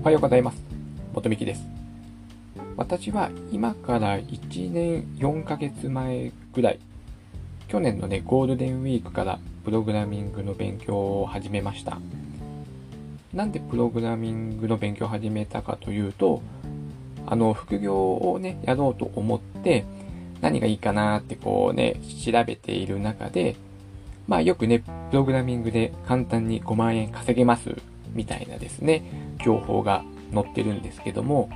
おはようございます。元美希です。私は今から1年4ヶ月前ぐらい、去年のね、ゴールデンウィークからプログラミングの勉強を始めました。なんでプログラミングの勉強を始めたかというと、あの、副業をね、やろうと思って、何がいいかなってこうね、調べている中で、まあよくね、プログラミングで簡単に5万円稼げますみたいなですね、情報が載ってるんですけども、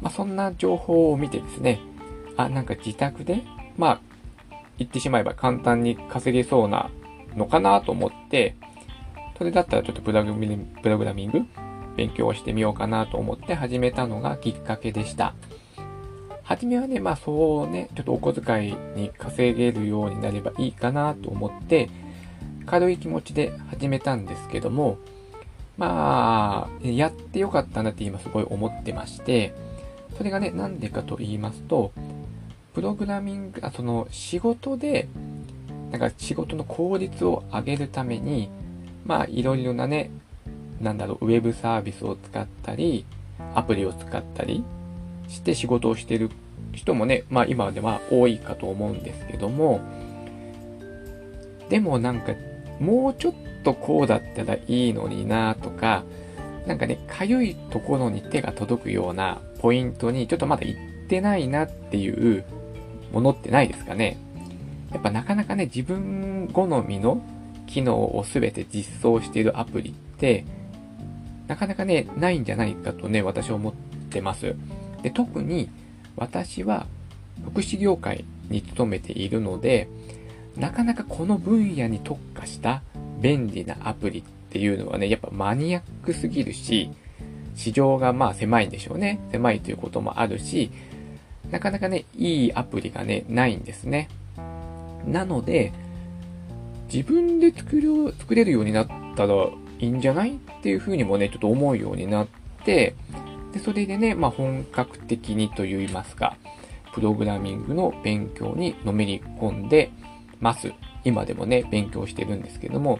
まあ、そんな情報を見てですね、あ、なんか自宅で、まあ、言ってしまえば簡単に稼げそうなのかなと思って、それだったらちょっとプログラミング勉強をしてみようかなと思って始めたのがきっかけでした。はじめはね、まあそうね、ちょっとお小遣いに稼げるようになればいいかなと思って、軽い気持ちで始めたんですけども、まあ、やってよかったなって今すごい思ってまして、それがね、なんでかと言いますと、プログラミング、あその仕事で、なんか仕事の効率を上げるために、まあいろいろなね、なんだろう、ウェブサービスを使ったり、アプリを使ったりして仕事をしてる人もね、まあ今では多いかと思うんですけども、でもなんかもうちょっとこうだったらいいのになとか、なんかね、かゆいところに手が届くようなポイントにちょっとまだ行ってないなっていうものってないですかね。やっぱなかなかね、自分好みの機能をすべて実装しているアプリって、なかなかね、ないんじゃないかとね、私は思ってます。で、特に私は福祉業界に勤めているので、なかなかこの分野に特化した便利なアプリっていうのはね、やっぱマニアックすぎるし、市場がまあ狭いんでしょうね。狭いということもあるし、なかなかね、いいアプリがね、ないんですね。なので、自分で作る、作れるようになったらいいんじゃないっていうふうにもね、ちょっと思うようになって、で、それでね、まあ本格的にと言いますか、プログラミングの勉強にのめり込んでます。今でもね、勉強してるんですけども、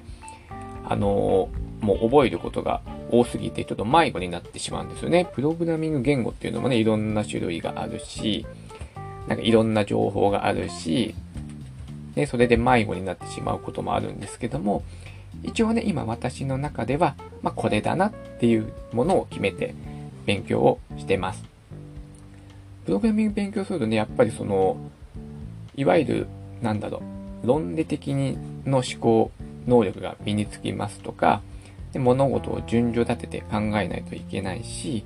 あのー、もう覚えることが多すぎてちょっと迷子になってしまうんですよね。プログラミング言語っていうのもね、いろんな種類があるし、なんかいろんな情報があるし、ね、それで迷子になってしまうこともあるんですけども、一応ね、今私の中では、まあ、これだなっていうものを決めて勉強をしてます。プログラミング勉強するとね、やっぱりその、いわゆる、なんだろう、論理的にの思考能力が身につきますとか、で物事を順序立てて考えないといけないし、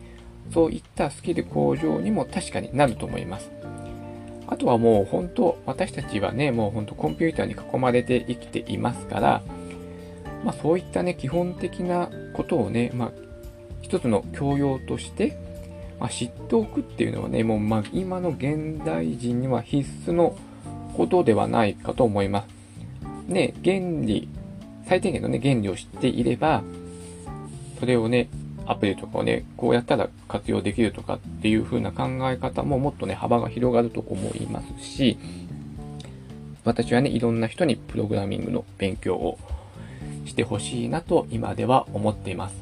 そういったスキル向上にも確かになると思います。あとはもう本当、私たちはね、もう本当コンピューターに囲まれて生きていますから、まあそういったね、基本的なことをね、まあ一つの教養として、まあ、知っておくっていうのはね、もうま今の現代人には必須のことではないかと思います。ね、原理最低限のね、原理を知っていれば、それをね、アプリとかをね、こうやったら活用できるとかっていう風な考え方ももっとね、幅が広がると思いますし、私はね、いろんな人にプログラミングの勉強をしてほしいなと今では思っています。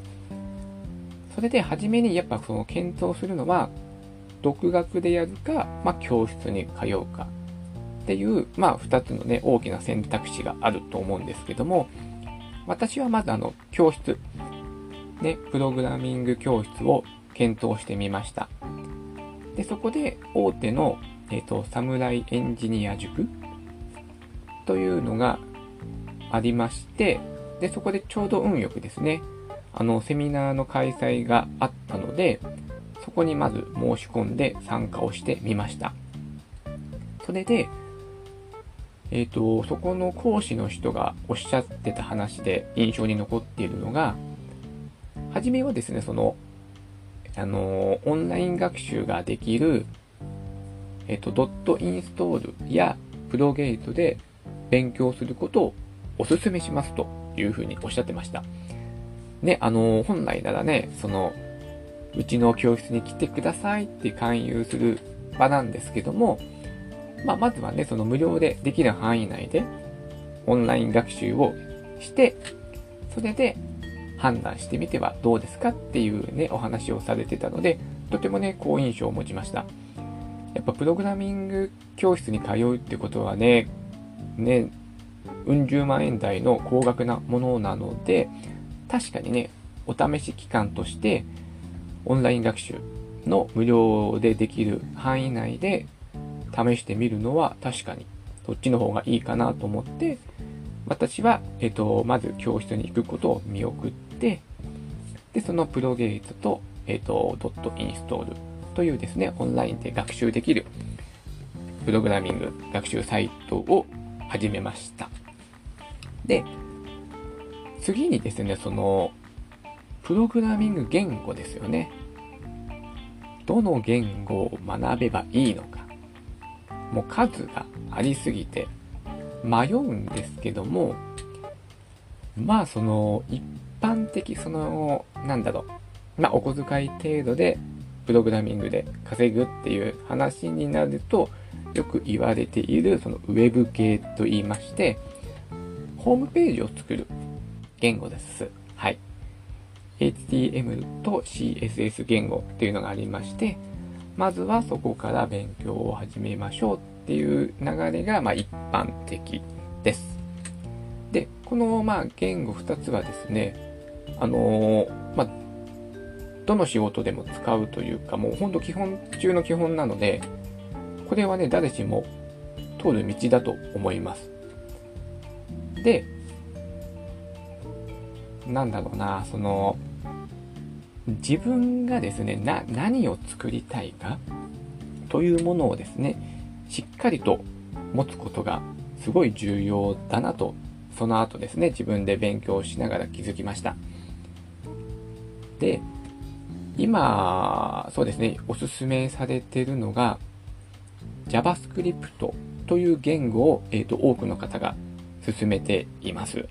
それで、はじめにやっぱその検討するのは、独学でやるか、まあ、教室に通うかっていう、まあ、二つのね、大きな選択肢があると思うんですけども、私はまずあの、教室、ね、プログラミング教室を検討してみました。で、そこで大手の、えっ、ー、と、サムライエンジニア塾というのがありまして、で、そこでちょうど運よくですね、あの、セミナーの開催があったので、そこにまず申し込んで参加をしてみました。それで、えっ、ー、と、そこの講師の人がおっしゃってた話で印象に残っているのが、はじめはですね、その、あの、オンライン学習ができる、えっ、ー、と、ドットインストールやプロゲートで勉強することをお勧めしますというふうにおっしゃってました。ね、あの、本来ならね、その、うちの教室に来てくださいって勧誘する場なんですけども、まあ、まずはね、その無料でできる範囲内で、オンライン学習をして、それで、判断してみてはどうですかっていうね、お話をされてたので、とてもね、好印象を持ちました。やっぱプログラミング教室に通うってことはね、ね、うん十万円台の高額なものなので、確かにね、お試し期間として、オンライン学習の無料でできる範囲内で試してみるのは確かにそっちの方がいいかなと思って、私は、えっと、まず教室に行くことを見送って、で、そのプロゲートと、えっと、ドットインストールというですね、オンラインで学習できるプログラミング学習サイトを始めました。で、次にですね、その、プログラミング言語ですよね。どの言語を学べばいいのか。もう数がありすぎて迷うんですけども、まあその一般的その、なんだろう、まあお小遣い程度でプログラミングで稼ぐっていう話になると、よく言われているそのウェブ系と言いまして、ホームページを作る言語です。はい。HTML と CSS 言語っていうのがありまして、まずはそこから勉強を始めましょうっていう流れがま一般的です。で、このまあ言語2つはですね、あのー、まあ、どの仕事でも使うというか、もうほんと基本中の基本なので、これはね、誰しも通る道だと思います。で、なんだろうな、その、自分がですね、な、何を作りたいかというものをですね、しっかりと持つことがすごい重要だなと、その後ですね、自分で勉強しながら気づきました。で、今、そうですね、おすすめされているのが、JavaScript という言語を、えーと、多くの方が進めています。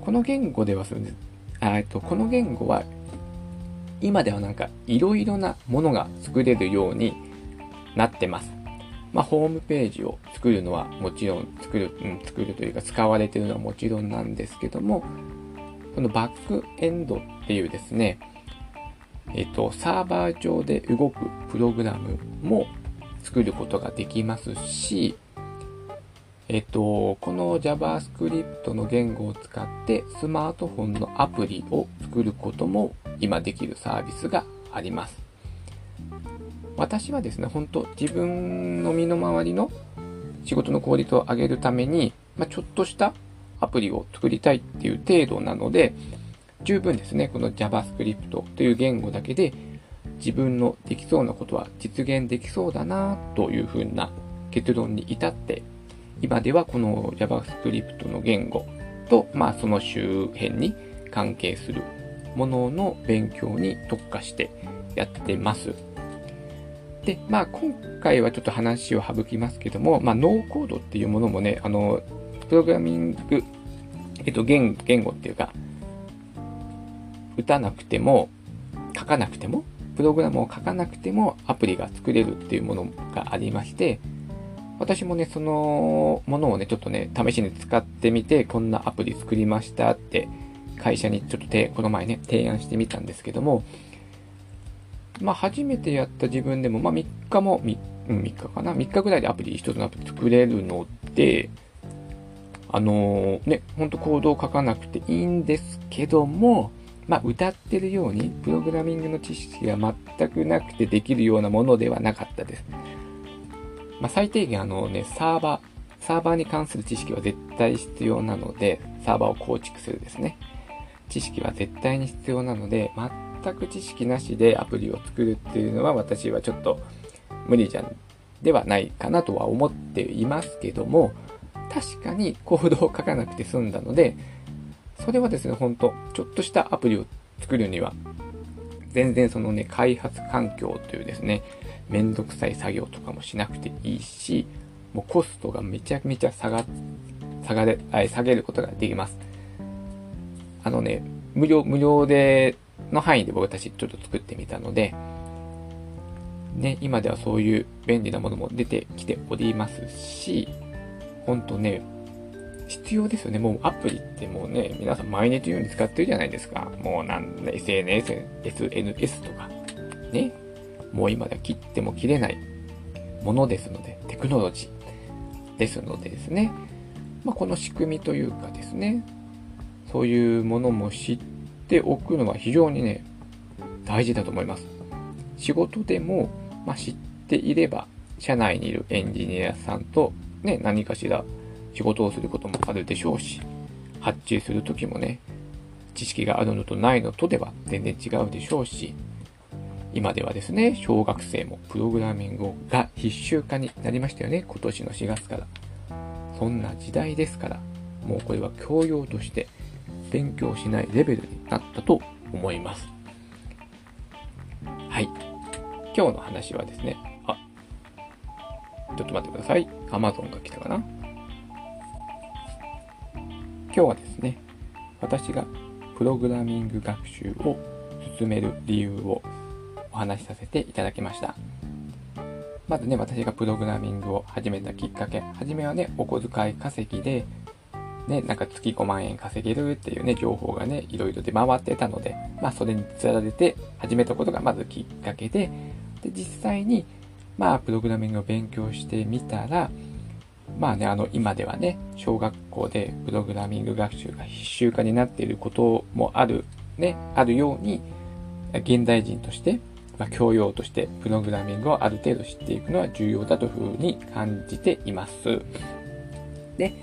この言語では、えっと、この言語は今ではなんかいろいろなものが作れるようになってます。まあ、ホームページを作るのはもちろん作る、うん、作るというか使われてるのはもちろんなんですけども、このバックエンドっていうですね、えっと、サーバー上で動くプログラムも作ることができますし、えっと、この JavaScript の言語を使ってスマートフォンのアプリを作ることも今できるサービスがあります。私はですね、本当自分の身の回りの仕事の効率を上げるために、まあ、ちょっとしたアプリを作りたいっていう程度なので、十分ですね、この JavaScript という言語だけで自分のできそうなことは実現できそうだなというふうな結論に至って、今ではこの JavaScript の言語と、まあその周辺に関係するものの勉強に特化してやってます。で、まあ今回はちょっと話を省きますけども、まあノーコードっていうものもね、あの、プログラミング、えっと、言言語っていうか、打たなくても、書かなくても、プログラムを書かなくてもアプリが作れるっていうものがありまして、私もね、そのものをね、ちょっとね、試しに使ってみて、こんなアプリ作りましたって会社にちょっとてこの前ね、提案してみたんですけども、まあ初めてやった自分でも、まあ3日も、3, 3日かな ?3 日ぐらいでアプリ、一つのアプリ作れるので、あのー、ね、ほんとコードを書かなくていいんですけども、まあ歌ってるように、プログラミングの知識が全くなくてできるようなものではなかったです。まあ最低限あのね、サーバー、サーバーに関する知識は絶対必要なので、サーバーを構築するですね。知識は絶対に必要なので、全く知識なしでアプリを作るっていうのは私はちょっと無理じゃんではないかなとは思っていますけども、確かにコードを書かなくて済んだので、それはですね、ほんと、ちょっとしたアプリを作るには、全然そのね、開発環境というですね、めんどくさい作業とかもしなくていいし、もうコストがめちゃめちゃ下が、下がれ、下げることができます。あのね、無料、無料で、の範囲で僕たちちょっと作ってみたので、ね、今ではそういう便利なものも出てきておりますし、ほんとね、必要ですよね。もうアプリってもうね、皆さん毎日のように使ってるじゃないですか。もうなんで SNS、SNS とか、ね。もう今では切っても切れないものですので、テクノロジーですのでですね。まあ、この仕組みというかですね、そういうものも知っておくのは非常にね、大事だと思います。仕事でも、まあ、知っていれば、社内にいるエンジニアさんとね、何かしら仕事をすることもあるでしょうし、発注するときもね、知識があるのとないのとでは全然違うでしょうし、今ではですね、小学生もプログラミングが必修化になりましたよね、今年の4月から。そんな時代ですから、もうこれは教養として勉強しないレベルになったと思います。はい。今日の話はですね、あ、ちょっと待ってください。Amazon が来たかな今日はですね、私がプログラミング学習を進める理由をお話しさせていただきました。まずね、私がプログラミングを始めたきっかけ、初めはね、お小遣い稼ぎで、ね、なんか月5万円稼げるっていうね、情報がね、いろいろ出回ってたので、まあそれにつられて始めたことがまずきっかけで、で、実際に、まあプログラミングを勉強してみたら、まあね、あの、今ではね、小学校でプログラミング学習が必修化になっていることもある、ね、あるように、現代人として、まあ、教養としてプログラミングをある程度知っていくのは重要だというふうに感じています。で、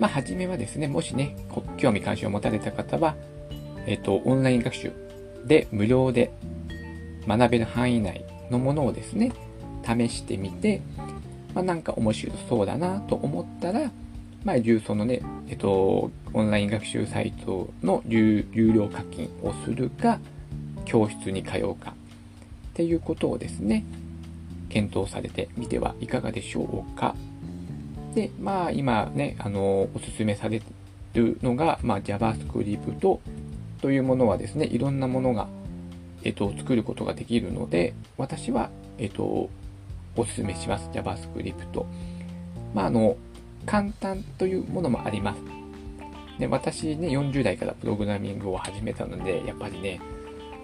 まあ、はじめはですね、もしね、興味関心を持たれた方は、えっ、と、オンライン学習で無料で学べる範囲内のものをですね、試してみて、まあ、なんか面白そうだなと思ったら、まあ、そのね、えっと、オンライン学習サイトの有料課金をするか、教室に通うか、っていうことをですね、検討されてみてはいかがでしょうか。で、まあ、今ね、あの、お勧めされるのが、まあ、JavaScript というものはですね、いろんなものが、えっと、作ることができるので、私は、えっと、お勧めします。JavaScript。まあ、あの、簡単というものもあります。で、私ね、40代からプログラミングを始めたので、やっぱりね、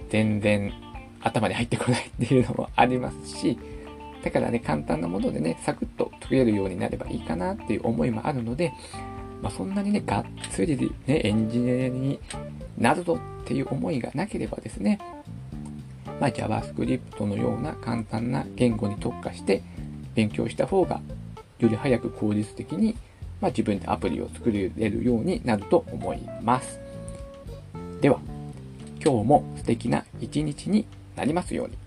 全然頭に入ってこないっていうのもありますし、だからね、簡単なものでね、サクッと解けるようになればいいかなっていう思いもあるので、まあ、そんなにね、がっつりね、エンジニアになるぞっていう思いがなければですね、まあ、JavaScript のような簡単な言語に特化して勉強した方がより早く効率的に、まあ、自分でアプリを作れるようになると思います。では、今日も素敵な一日になりますように。